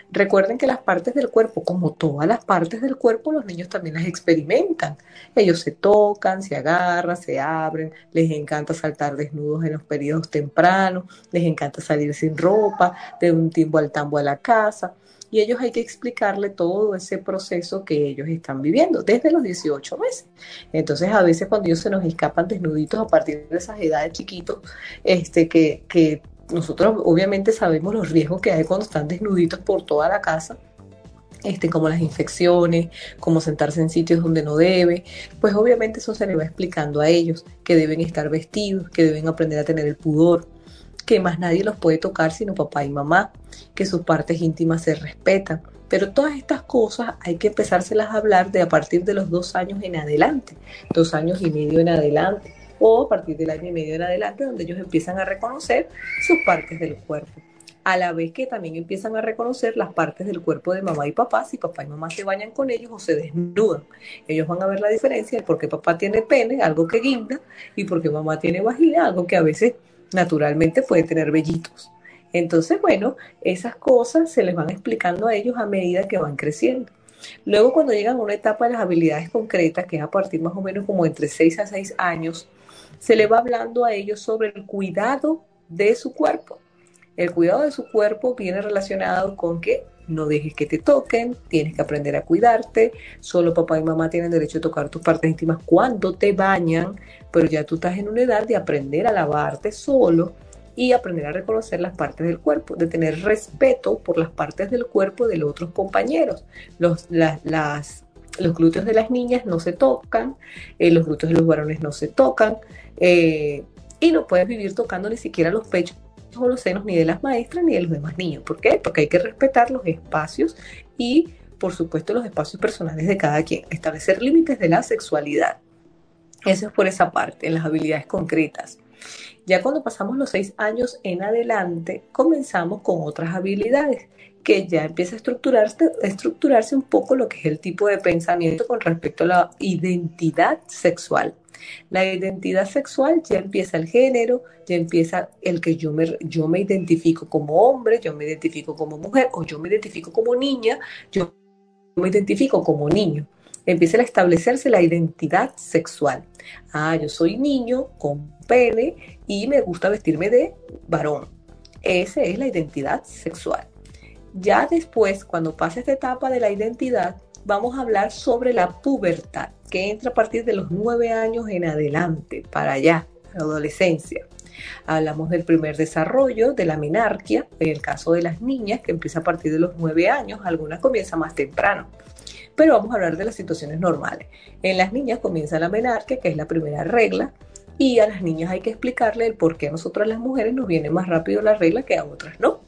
Recuerden que las partes del cuerpo, como todas las partes del cuerpo, los niños también las experimentan. Ellos se tocan, se agarran, se abren, les encanta saltar desnudos en los periodos tempranos, les encanta salir sin ropa, de un timbo al tambo a la casa. Y ellos hay que explicarle todo ese proceso que ellos están viviendo desde los 18 meses. Entonces, a veces cuando ellos se nos escapan desnuditos a partir de esas edades chiquitos, este, que, que nosotros obviamente sabemos los riesgos que hay cuando están desnuditos por toda la casa, este, como las infecciones, como sentarse en sitios donde no debe, pues obviamente eso se le va explicando a ellos, que deben estar vestidos, que deben aprender a tener el pudor, que más nadie los puede tocar sino papá y mamá, que sus partes íntimas se respetan. Pero todas estas cosas hay que empezárselas a hablar de a partir de los dos años en adelante, dos años y medio en adelante o a partir del año y medio en adelante, donde ellos empiezan a reconocer sus partes del cuerpo. A la vez que también empiezan a reconocer las partes del cuerpo de mamá y papá, si papá y mamá se bañan con ellos o se desnudan. Ellos van a ver la diferencia de por qué papá tiene pene, algo que guinda, y por qué mamá tiene vagina, algo que a veces naturalmente puede tener vellitos. Entonces, bueno, esas cosas se les van explicando a ellos a medida que van creciendo. Luego, cuando llegan a una etapa de las habilidades concretas, que es a partir más o menos como entre 6 a 6 años, se le va hablando a ellos sobre el cuidado de su cuerpo. El cuidado de su cuerpo viene relacionado con que no dejes que te toquen, tienes que aprender a cuidarte, solo papá y mamá tienen derecho a tocar tus partes íntimas cuando te bañan, pero ya tú estás en una edad de aprender a lavarte solo y aprender a reconocer las partes del cuerpo, de tener respeto por las partes del cuerpo de los otros compañeros. Los, las, los glúteos de las niñas no se tocan, eh, los glúteos de los varones no se tocan, eh, y no puedes vivir tocando ni siquiera los pechos senos ni de las maestras ni de los demás niños. ¿Por qué? Porque hay que respetar los espacios y, por supuesto, los espacios personales de cada quien. Establecer límites de la sexualidad. Eso es por esa parte, en las habilidades concretas. Ya cuando pasamos los seis años en adelante, comenzamos con otras habilidades que ya empieza a estructurarse, a estructurarse un poco lo que es el tipo de pensamiento con respecto a la identidad sexual. La identidad sexual ya empieza el género, ya empieza el que yo me, yo me identifico como hombre, yo me identifico como mujer o yo me identifico como niña, yo me identifico como niño. Empieza a establecerse la identidad sexual. Ah, yo soy niño con pene y me gusta vestirme de varón. Esa es la identidad sexual. Ya después, cuando pasa esta etapa de la identidad, vamos a hablar sobre la pubertad, que entra a partir de los nueve años en adelante, para allá, la adolescencia. Hablamos del primer desarrollo, de la menarquia, en el caso de las niñas, que empieza a partir de los nueve años, algunas comienzan más temprano. Pero vamos a hablar de las situaciones normales. En las niñas comienza la menarquia, que es la primera regla, y a las niñas hay que explicarle el por qué a nosotras las mujeres nos viene más rápido la regla que a otras no.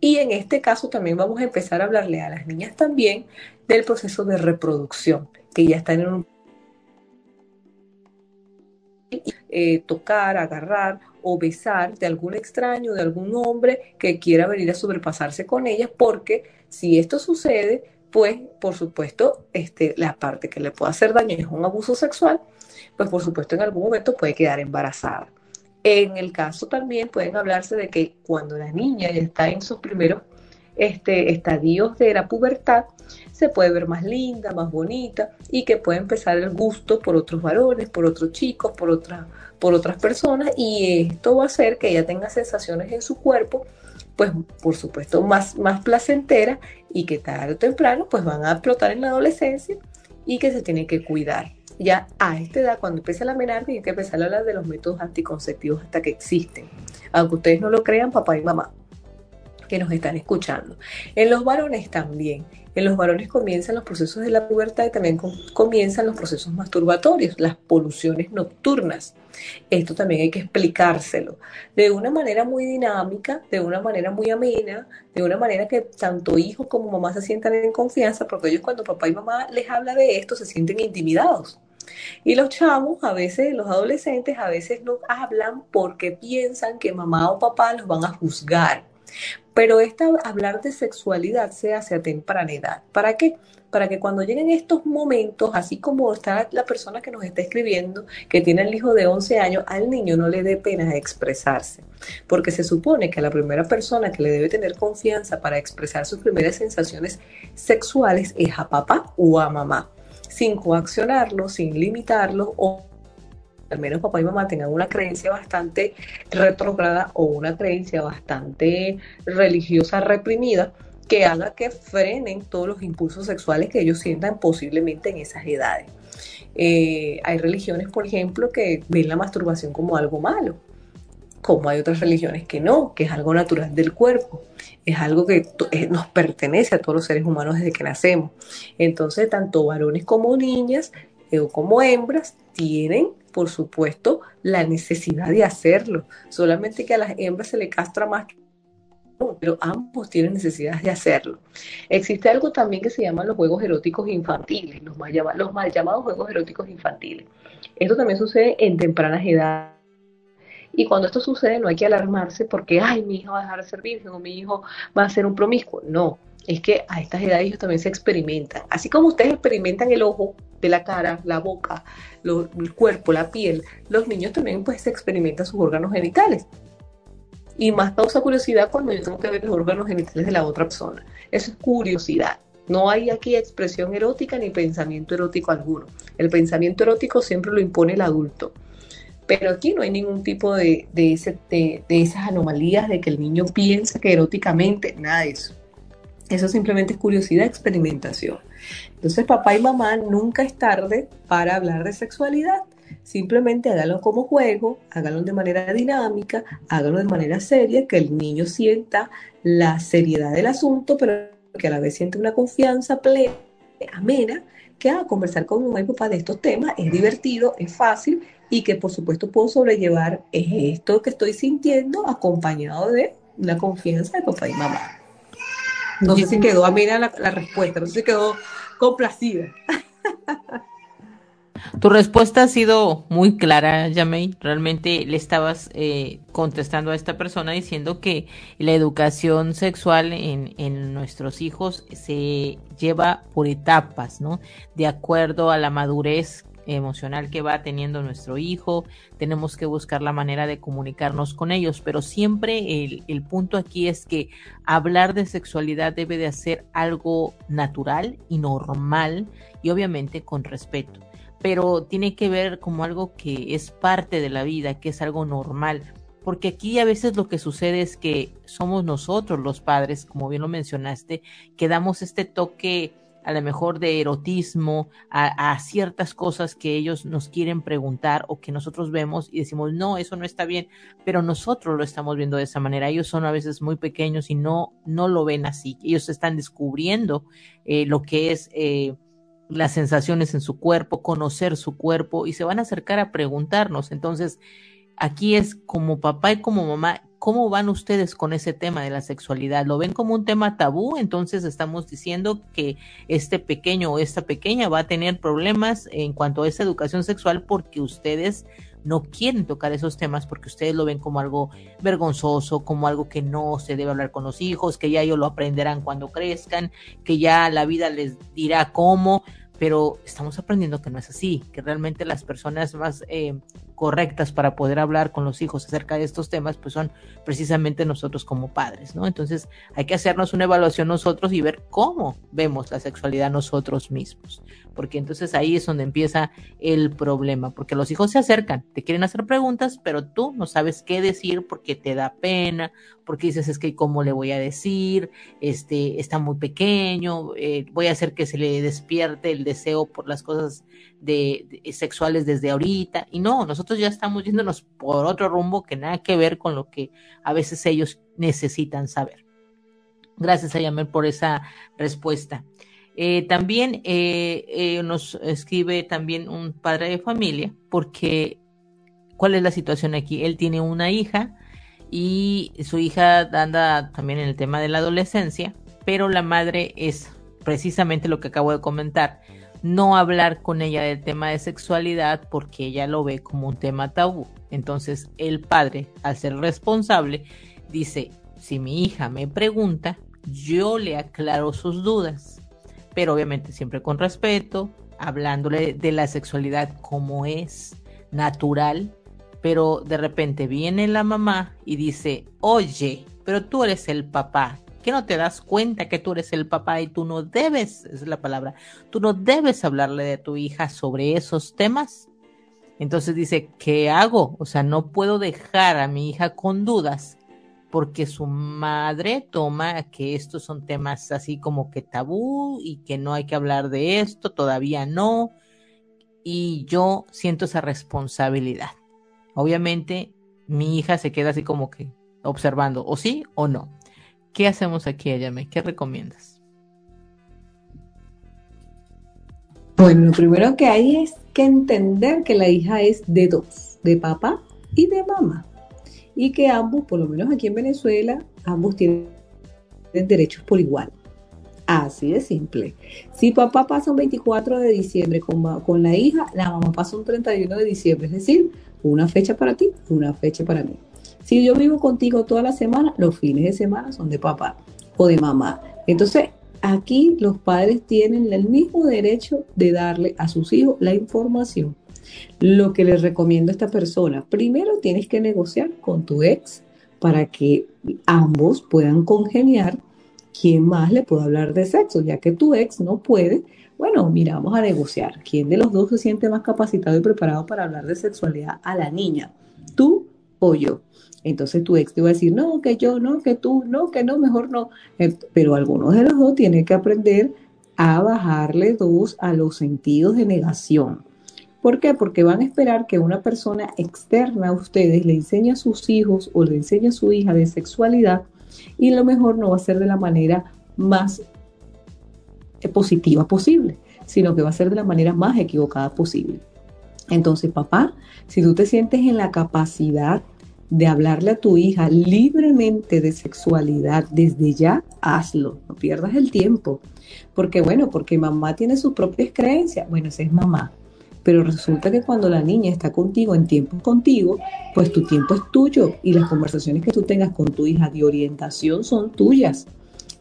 Y en este caso también vamos a empezar a hablarle a las niñas también del proceso de reproducción, que ya están en un... Eh, tocar, agarrar o besar de algún extraño, de algún hombre que quiera venir a sobrepasarse con ellas, porque si esto sucede, pues por supuesto, este, la parte que le puede hacer daño es un abuso sexual, pues por supuesto en algún momento puede quedar embarazada. En el caso también pueden hablarse de que cuando la niña ya está en sus primeros este, estadios de la pubertad, se puede ver más linda, más bonita y que puede empezar el gusto por otros varones, por otros chicos, por, otra, por otras personas y esto va a hacer que ella tenga sensaciones en su cuerpo, pues por supuesto más, más placenteras y que tarde o temprano pues van a explotar en la adolescencia y que se tiene que cuidar. ya a esta edad, cuando empieza la menarca, tiene que empezar a hablar de los métodos anticonceptivos hasta que existen. Aunque ustedes no lo crean, papá y mamá que nos están escuchando. En los varones también. En los varones comienzan los procesos de la pubertad y también comienzan los procesos masturbatorios, las poluciones nocturnas. Esto también hay que explicárselo de una manera muy dinámica, de una manera muy amena, de una manera que tanto hijo como mamá se sientan en confianza, porque ellos cuando papá y mamá les habla de esto se sienten intimidados. Y los chamos, a veces los adolescentes, a veces no hablan porque piensan que mamá o papá los van a juzgar. Pero esta, hablar de sexualidad se hace a temprana edad. ¿Para qué? Para que cuando lleguen estos momentos, así como está la persona que nos está escribiendo, que tiene el hijo de 11 años, al niño no le dé pena expresarse. Porque se supone que la primera persona que le debe tener confianza para expresar sus primeras sensaciones sexuales es a papá o a mamá, sin coaccionarlo, sin limitarlo o al menos papá y mamá tengan una creencia bastante retrógrada o una creencia bastante religiosa reprimida que haga que frenen todos los impulsos sexuales que ellos sientan posiblemente en esas edades. Eh, hay religiones, por ejemplo, que ven la masturbación como algo malo, como hay otras religiones que no, que es algo natural del cuerpo, es algo que eh, nos pertenece a todos los seres humanos desde que nacemos. Entonces, tanto varones como niñas eh, o como hembras tienen por supuesto, la necesidad de hacerlo. Solamente que a las hembras se le castra más que pero ambos tienen necesidad de hacerlo. Existe algo también que se llama los juegos eróticos infantiles, los mal, llamados, los mal llamados juegos eróticos infantiles. Esto también sucede en tempranas edades. Y cuando esto sucede no hay que alarmarse porque, ay, mi hijo va a dejar de ser virgen o mi hijo va a ser un promiscuo. No, es que a estas edades ellos también se experimentan. Así como ustedes experimentan el ojo de la cara, la boca, el cuerpo, la piel, los niños también pues experimentan sus órganos genitales. Y más causa curiosidad cuando yo tengo que ver los órganos genitales de la otra persona. Eso es curiosidad. No hay aquí expresión erótica ni pensamiento erótico alguno. El pensamiento erótico siempre lo impone el adulto. Pero aquí no hay ningún tipo de, ese, de esas anomalías de que el niño piensa que eróticamente, nada de eso. Eso simplemente es curiosidad, experimentación. Entonces, papá y mamá nunca es tarde para hablar de sexualidad. Simplemente háganlo como juego, háganlo de manera dinámica, háganlo de manera seria, que el niño sienta la seriedad del asunto, pero que a la vez siente una confianza plena, amena, que a conversar con mamá y papá de estos temas es divertido, es fácil y que por supuesto puedo sobrellevar esto que estoy sintiendo acompañado de la confianza de papá y mamá. No sé si quedó a la, la respuesta, no sé si quedó complacida. Tu respuesta ha sido muy clara, Yamei. Realmente le estabas eh, contestando a esta persona diciendo que la educación sexual en, en, nuestros hijos se lleva por etapas, ¿no? De acuerdo a la madurez emocional que va teniendo nuestro hijo, tenemos que buscar la manera de comunicarnos con ellos, pero siempre el, punto aquí es que hablar de sexualidad debe de ser algo natural y normal y obviamente con respeto, pero tiene que ver como algo que es parte de la vida, que es algo normal, porque aquí a veces lo que sucede es que somos nosotros los padres, como bien lo mencionaste, que damos este toque a lo mejor de erotismo, a, ciertas cosas que ellos nos quieren preguntar o que nosotros vemos y decimos, no, eso no está bien, pero nosotros lo estamos viendo de esa manera. Ellos son a veces muy pequeños y no, no lo ven así. Ellos están descubriendo eh, lo que es eh, las sensaciones en su cuerpo, conocer su cuerpo y se van a acercar a preguntarnos. Entonces, aquí es como papá y como mamá, ¿Cómo van ustedes con ese tema de la sexualidad? ¿Lo ven como un tema tabú? Entonces estamos diciendo que este pequeño o esta pequeña va a tener problemas en cuanto a esa educación sexual porque ustedes no quieren tocar esos temas porque ustedes lo ven como algo vergonzoso, como algo que no se debe hablar con los hijos, que ya ellos lo aprenderán cuando crezcan, que ya la vida les dirá cómo, pero estamos aprendiendo que no es así, que realmente las personas más eh, correctas para poder hablar con los hijos acerca de estos temas, pues son precisamente nosotros como padres, ¿no? Entonces hay que hacernos una evaluación nosotros y ver cómo vemos la sexualidad nosotros mismos, porque entonces ahí es donde empieza el problema, porque los hijos se acercan, te quieren hacer preguntas, pero tú no sabes qué decir porque te da pena, porque dices es que cómo le voy a decir, este está muy pequeño, eh, voy a hacer que se le despierte el deseo por las cosas de, sexuales desde ahorita y no, nosotros ya estamos yéndonos por otro rumbo que nada que ver con lo que a veces ellos necesitan saber. Gracias a Yamel por esa respuesta. Eh, también eh, eh, nos escribe también un padre de familia, porque ¿cuál es la situación aquí? Él tiene una hija y su hija anda también en el tema de la adolescencia, pero la madre es precisamente lo que acabo de comentar, no hablar con ella del tema de sexualidad porque ella lo ve como un tema tabú. Entonces el padre, al ser responsable, dice, si mi hija me pregunta, yo le aclaro sus dudas, pero obviamente siempre con respeto, hablándole de la sexualidad como es natural, pero de repente viene la mamá y dice, oye, pero tú eres el papá, que no te das cuenta que tú eres el papá y tú no debes, es la palabra, tú no debes hablarle de tu hija sobre esos temas. Entonces dice, ¿qué hago? O sea, no puedo dejar a mi hija con dudas porque su madre toma que estos son temas así como que tabú y que no hay que hablar de esto, todavía no. Y yo siento esa responsabilidad. Obviamente mi hija se queda así como que observando, o sí o no. ¿Qué hacemos aquí, Ayame? ¿Qué recomiendas? Bueno, lo primero que hay es que entender que la hija es de dos, de papá y de mamá. Y que ambos, por lo menos aquí en Venezuela, ambos tienen derechos por igual. Así de simple. Si papá pasa un 24 de diciembre con, con la hija, la mamá pasa un 31 de diciembre. Es decir, una fecha para ti, una fecha para mí. Si yo vivo contigo toda la semana, los fines de semana son de papá o de mamá. Entonces, aquí los padres tienen el mismo derecho de darle a sus hijos la información. Lo que les recomiendo a esta persona, primero tienes que negociar con tu ex para que ambos puedan congeniar quién más le puede hablar de sexo, ya que tu ex no puede. Bueno, mira, vamos a negociar. ¿Quién de los dos se siente más capacitado y preparado para hablar de sexualidad a la niña? ¿Tú o yo? Entonces tu ex te va a decir, no, que yo, no, que tú, no, que no, mejor no. Pero algunos de los dos tienen que aprender a bajarle dos a los sentidos de negación. ¿Por qué? Porque van a esperar que una persona externa a ustedes le enseñe a sus hijos o le enseñe a su hija de sexualidad y lo mejor no va a ser de la manera más positiva posible, sino que va a ser de la manera más equivocada posible. Entonces, papá, si tú te sientes en la capacidad de hablarle a tu hija libremente de sexualidad desde ya, hazlo, no pierdas el tiempo. Porque bueno, porque mamá tiene sus propias creencias, bueno, esa es mamá. Pero resulta que cuando la niña está contigo en tiempo contigo, pues tu tiempo es tuyo y las conversaciones que tú tengas con tu hija de orientación son tuyas.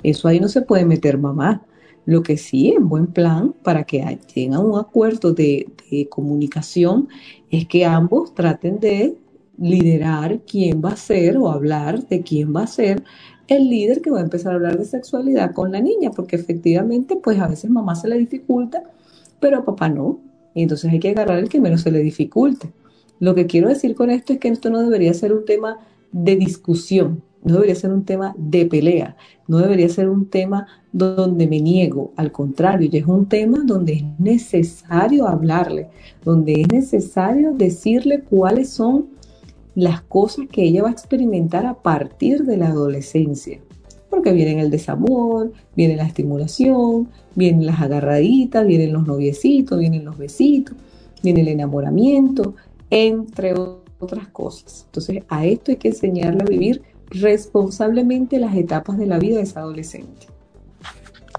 Eso ahí no se puede meter mamá. Lo que sí, en buen plan, para que tengan un acuerdo de, de comunicación, es que ambos traten de liderar quién va a ser o hablar de quién va a ser el líder que va a empezar a hablar de sexualidad con la niña, porque efectivamente, pues a veces mamá se le dificulta, pero a papá no. Y entonces hay que agarrar el que menos se le dificulte. Lo que quiero decir con esto es que esto no debería ser un tema de discusión, no debería ser un tema de pelea, no debería ser un tema donde me niego, al contrario, ya es un tema donde es necesario hablarle, donde es necesario decirle cuáles son las cosas que ella va a experimentar a partir de la adolescencia. Porque viene el desamor, viene la estimulación, vienen las agarraditas, vienen los noviecitos, vienen los besitos, viene el enamoramiento, entre otras cosas. Entonces, a esto hay que enseñarle a vivir responsablemente las etapas de la vida de esa adolescente.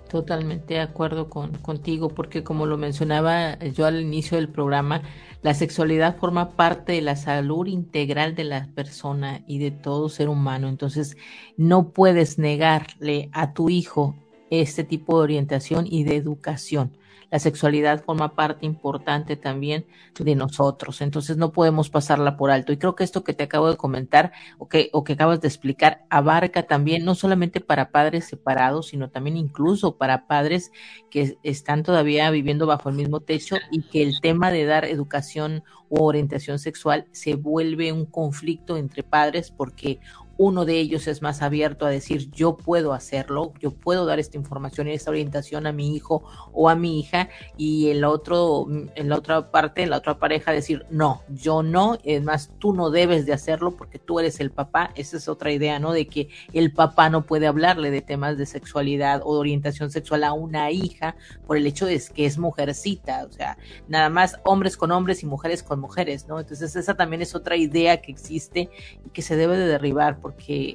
Totalmente de acuerdo con, contigo, porque como lo mencionaba yo al inicio del programa, la sexualidad forma parte de la salud integral de la persona y de todo ser humano. Entonces, no puedes negarle a tu hijo este tipo de orientación y de educación. La sexualidad forma parte importante también de nosotros, entonces no podemos pasarla por alto. Y creo que esto que te acabo de comentar o que, o que acabas de explicar abarca también no solamente para padres separados, sino también incluso para padres que están todavía viviendo bajo el mismo techo y que el tema de dar educación o orientación sexual se vuelve un conflicto entre padres porque uno de ellos es más abierto a decir yo puedo hacerlo, yo puedo dar esta información y esta orientación a mi hijo o a mi hija y el otro, en la otra parte, en la otra pareja decir no, yo no, es más tú no debes de hacerlo porque tú eres el papá, esa es otra idea, ¿no? De que el papá no puede hablarle de temas de sexualidad o de orientación sexual a una hija por el hecho de que es mujercita, o sea, nada más hombres con hombres y mujeres con mujeres, ¿no? Entonces esa también es otra idea que existe y que se debe de derribar porque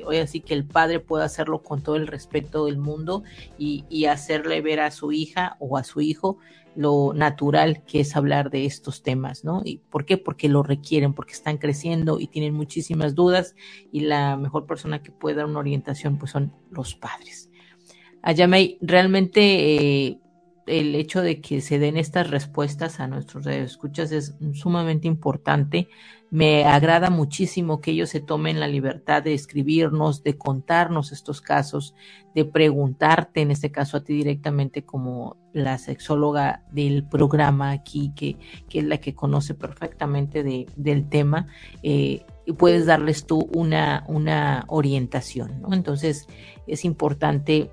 hoy así que el padre pueda hacerlo con todo el respeto del mundo y, hacerle ver a su hija o a su hijo lo natural que es hablar de estos temas, ¿no? ¿Y por qué? Porque lo requieren, porque están creciendo y tienen muchísimas dudas y la mejor persona que puede dar una orientación pues son los padres. Ayamei, realmente eh, el hecho de que se den estas respuestas a nuestros escuchas es sumamente importante. Me agrada muchísimo que ellos se tomen la libertad de escribirnos, de contarnos estos casos, de preguntarte, en este caso a ti directamente como la sexóloga del programa aquí, que, que es la que conoce perfectamente de, del tema, eh, y puedes darles tú una, una orientación. Entonces es importante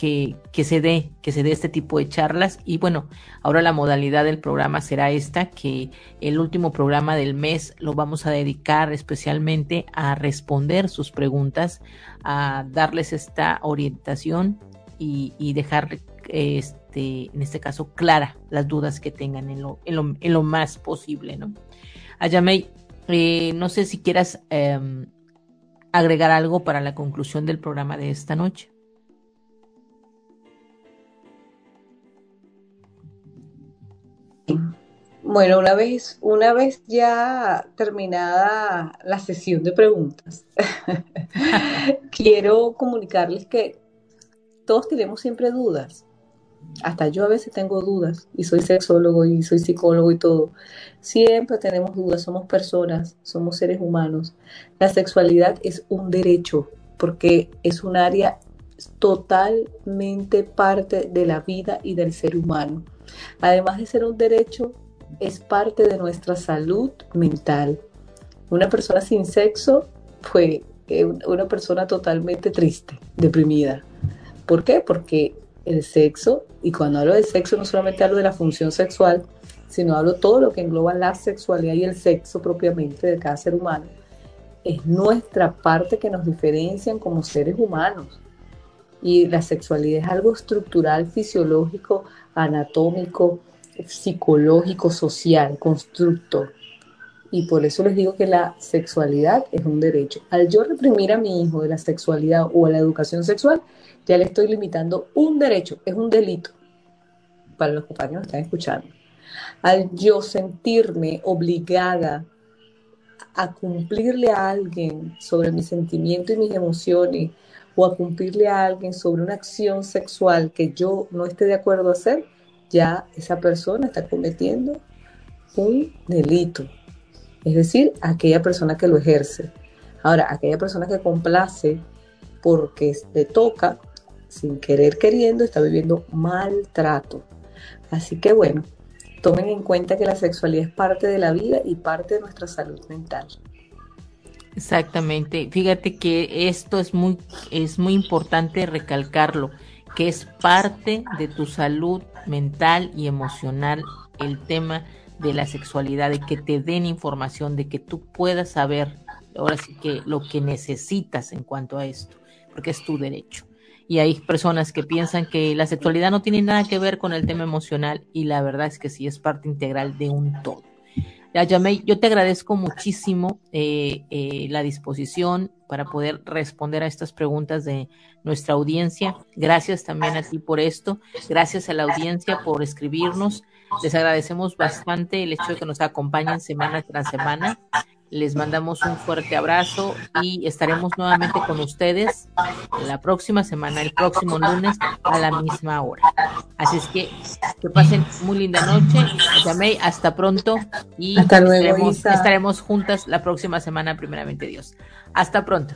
que, se dé, que se dé este tipo de charlas. Y bueno, ahora la modalidad del programa será esta, que el último programa del mes lo vamos a dedicar especialmente a responder sus preguntas, a darles esta orientación y, y dejar este, en este caso, clara las dudas que tengan en lo, en lo, en lo más posible, ¿no? Ayamei, eh, no sé si quieras eh, agregar algo para la conclusión del programa de esta noche. Bueno, una vez, una vez ya terminada la sesión de preguntas, quiero comunicarles que todos tenemos siempre dudas. Hasta yo a veces tengo dudas y soy sexólogo y soy psicólogo y todo. Siempre tenemos dudas, somos personas, somos seres humanos. La sexualidad es un derecho porque es un área totalmente parte de la vida y del ser humano. Además de ser un derecho, es parte de nuestra salud mental. Una persona sin sexo fue eh, una persona totalmente triste, deprimida. ¿Por qué? Porque el sexo, y cuando hablo de sexo no solamente hablo de la función sexual, sino hablo todo lo que engloba la sexualidad y el sexo propiamente de cada ser humano, es nuestra parte que nos diferencian como seres humanos. Y la sexualidad es algo estructural, fisiológico, anatómico, psicológico, social, constructor. Y por eso les digo que la sexualidad es un derecho. Al yo reprimir a mi hijo de la sexualidad o a la educación sexual, ya le estoy limitando un derecho, es un delito para los compañeros que están escuchando. Al yo sentirme obligada a cumplirle a alguien sobre mis sentimientos y mis emociones o a cumplirle a alguien sobre una acción sexual que yo no esté de acuerdo a hacer, ya esa persona está cometiendo un delito. Es decir, aquella persona que lo ejerce. Ahora, aquella persona que complace porque le toca, sin querer queriendo, está viviendo maltrato. Así que bueno, tomen en cuenta que la sexualidad es parte de la vida y parte de nuestra salud mental. Exactamente. Fíjate que esto es muy, es muy importante recalcarlo, que es parte de tu salud mental y emocional el tema de la sexualidad, de que te den información, de que tú puedas saber ahora sí que lo que necesitas en cuanto a esto, porque es tu derecho. Y hay personas que piensan que la sexualidad no tiene nada que ver con el tema emocional y la verdad es que sí es parte integral de un todo. Ya, Yamei, yo te agradezco muchísimo eh, eh, la disposición para poder responder a estas preguntas de nuestra audiencia. Gracias también a ti por esto. Gracias a la audiencia por escribirnos. Les agradecemos bastante el hecho de que nos acompañen semana tras semana. Les mandamos un fuerte abrazo y estaremos nuevamente con ustedes la próxima semana, el próximo lunes a la misma hora. Así es que que pasen muy linda noche. Yamei, hasta pronto y Hasta luego, estaremos, Isa. estaremos juntas la próxima semana, primeramente Dios. Hasta pronto.